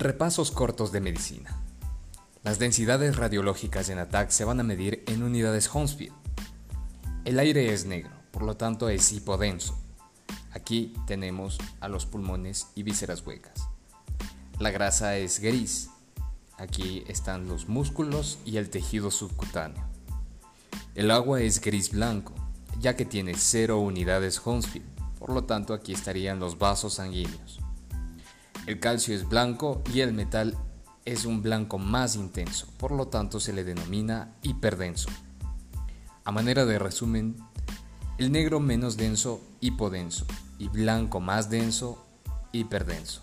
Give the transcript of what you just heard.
Repasos cortos de medicina. Las densidades radiológicas en ATAC se van a medir en unidades Hounsfield. El aire es negro, por lo tanto es hipodenso. Aquí tenemos a los pulmones y vísceras huecas. La grasa es gris. Aquí están los músculos y el tejido subcutáneo. El agua es gris blanco, ya que tiene cero unidades Hounsfield, por lo tanto aquí estarían los vasos sanguíneos. El calcio es blanco y el metal es un blanco más intenso, por lo tanto se le denomina hiperdenso. A manera de resumen, el negro menos denso, hipodenso, y blanco más denso, hiperdenso.